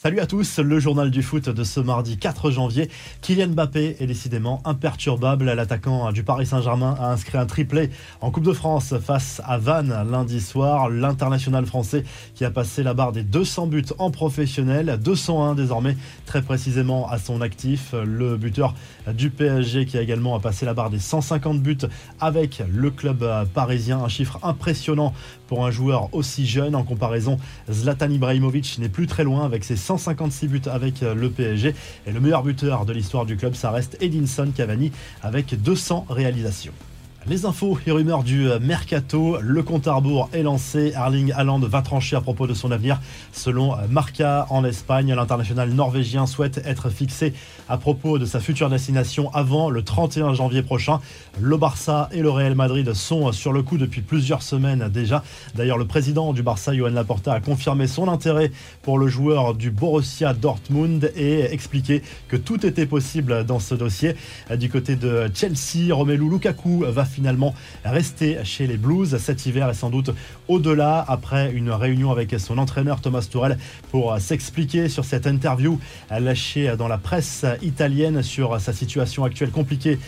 Salut à tous, le journal du foot de ce mardi 4 janvier. Kylian Mbappé est décidément imperturbable. L'attaquant du Paris Saint-Germain a inscrit un triplé en Coupe de France face à Vannes lundi soir. L'international français qui a passé la barre des 200 buts en professionnel, 201 désormais très précisément à son actif. Le buteur du PSG qui a également passé la barre des 150 buts avec le club parisien. Un chiffre impressionnant pour un joueur aussi jeune. En comparaison, Zlatan Ibrahimovic n'est plus très loin avec ses 156 buts avec euh, le PSG. Et le meilleur buteur de l'histoire du club, ça reste Edinson Cavani avec 200 réalisations. Les infos et rumeurs du euh, mercato, le compte à rebours est lancé. Erling Haaland va trancher à propos de son avenir. Selon euh, Marca en Espagne, l'international norvégien souhaite être fixé à propos de sa future destination avant le 31 janvier prochain. Le Barça et le Real Madrid sont sur le coup depuis plusieurs semaines déjà. D'ailleurs, le président du Barça, Johan Laporta, a confirmé son intérêt pour le joueur du Borussia Dortmund et expliqué que tout était possible dans ce dossier. Du côté de Chelsea, Romelu Lukaku va finalement rester chez les Blues cet hiver et sans doute au-delà après une réunion avec son entraîneur Thomas Tourel pour s'expliquer sur cette interview lâchée dans la presse italienne sur sa situation actuelle compliquée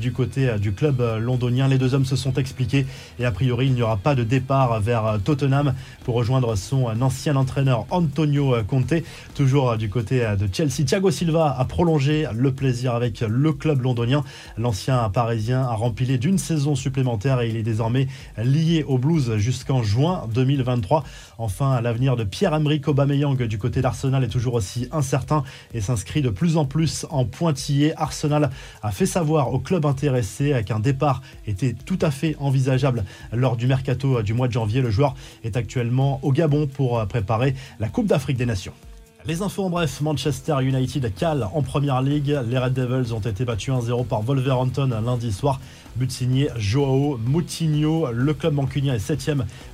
du côté du club londonien. Les deux hommes se sont expliqués et a priori il n'y aura pas de départ vers Tottenham pour rejoindre son ancien entraîneur Antonio Conte. Toujours du côté de Chelsea, Thiago Silva a prolongé le plaisir avec le club londonien. L'ancien parisien a rempli d'une saison supplémentaire et il est désormais lié au Blues jusqu'en juin 2023. Enfin, l'avenir de Pierre-Emerick Aubameyang du côté d'Arsenal est toujours aussi incertain et s'inscrit de plus en plus en pointillé. Arsenal a fait savoir au club intéressé qu'un départ était tout à fait envisageable lors du mercato du mois de janvier. Le joueur est actuellement au Gabon pour préparer la Coupe d'Afrique des Nations. Les infos en bref, Manchester United cale en première ligue. Les Red Devils ont été battus 1-0 par Wolverhampton lundi soir. But signé Joao Moutinho. Le club mancunien est 7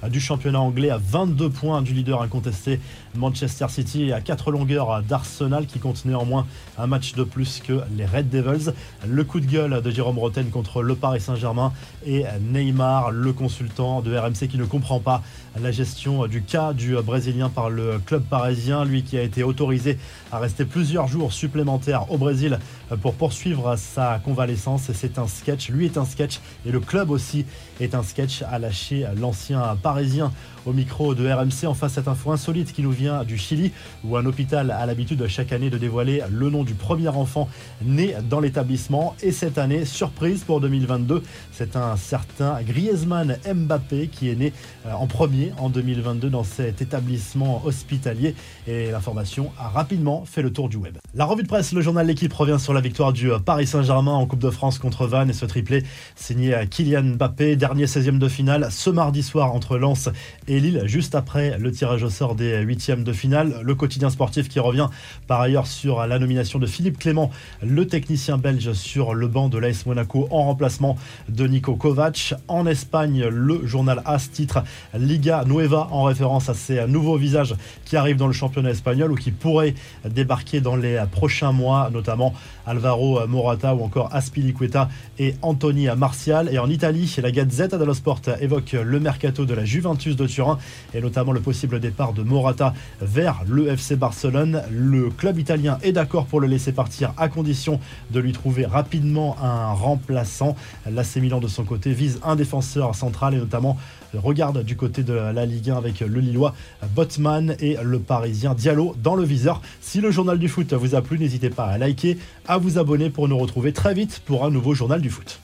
du championnat anglais à 22 points du leader incontesté Manchester City et à 4 longueurs d'Arsenal qui compte néanmoins un match de plus que les Red Devils. Le coup de gueule de Jérôme Roten contre le Paris Saint-Germain et Neymar, le consultant de RMC qui ne comprend pas la gestion du cas du Brésilien par le club parisien, lui qui a été autorisé à rester plusieurs jours supplémentaires au Brésil pour poursuivre sa convalescence. C'est un sketch, lui est un sketch et le club aussi est un sketch à lâcher l'ancien parisien au micro de RMC en face cette info insolite qui nous vient du Chili où un hôpital a l'habitude chaque année de dévoiler le nom du premier enfant né dans l'établissement. Et cette année surprise pour 2022 c'est un certain Griezmann Mbappé qui est né euh, en premier en 2022 dans cet établissement hospitalier. Et l'information a rapidement fait le tour du web. La revue de presse, le journal L'équipe revient sur la victoire du Paris Saint-Germain en Coupe de France contre Vannes et ce triplé signé à Kylian Mbappé, dernier 16e de finale ce mardi soir entre Lens et Lille, juste après le tirage au sort des huitièmes de finale. Le quotidien sportif qui revient par ailleurs sur la nomination de Philippe Clément, le technicien belge sur le banc de l'AS Monaco en remplacement de Nico Kovac. En Espagne, le journal AS titre Liga Nueva en référence à ces nouveaux visages qui arrivent dans le championnat espagnol qui pourraient débarquer dans les prochains mois, notamment Alvaro Morata ou encore Aspilicueta et Anthony Martial. Et en Italie, la Gazzetta dello Sport évoque le mercato de la Juventus de Turin et notamment le possible départ de Morata vers le FC Barcelone. Le club italien est d'accord pour le laisser partir à condition de lui trouver rapidement un remplaçant. L'AC Milan de son côté vise un défenseur central et notamment regarde du côté de la Ligue 1 avec le Lillois Botman et le Parisien Diallo dans le viseur. Si le journal du foot vous a plu, n'hésitez pas à liker, à vous abonner pour nous retrouver très vite pour un nouveau journal du foot.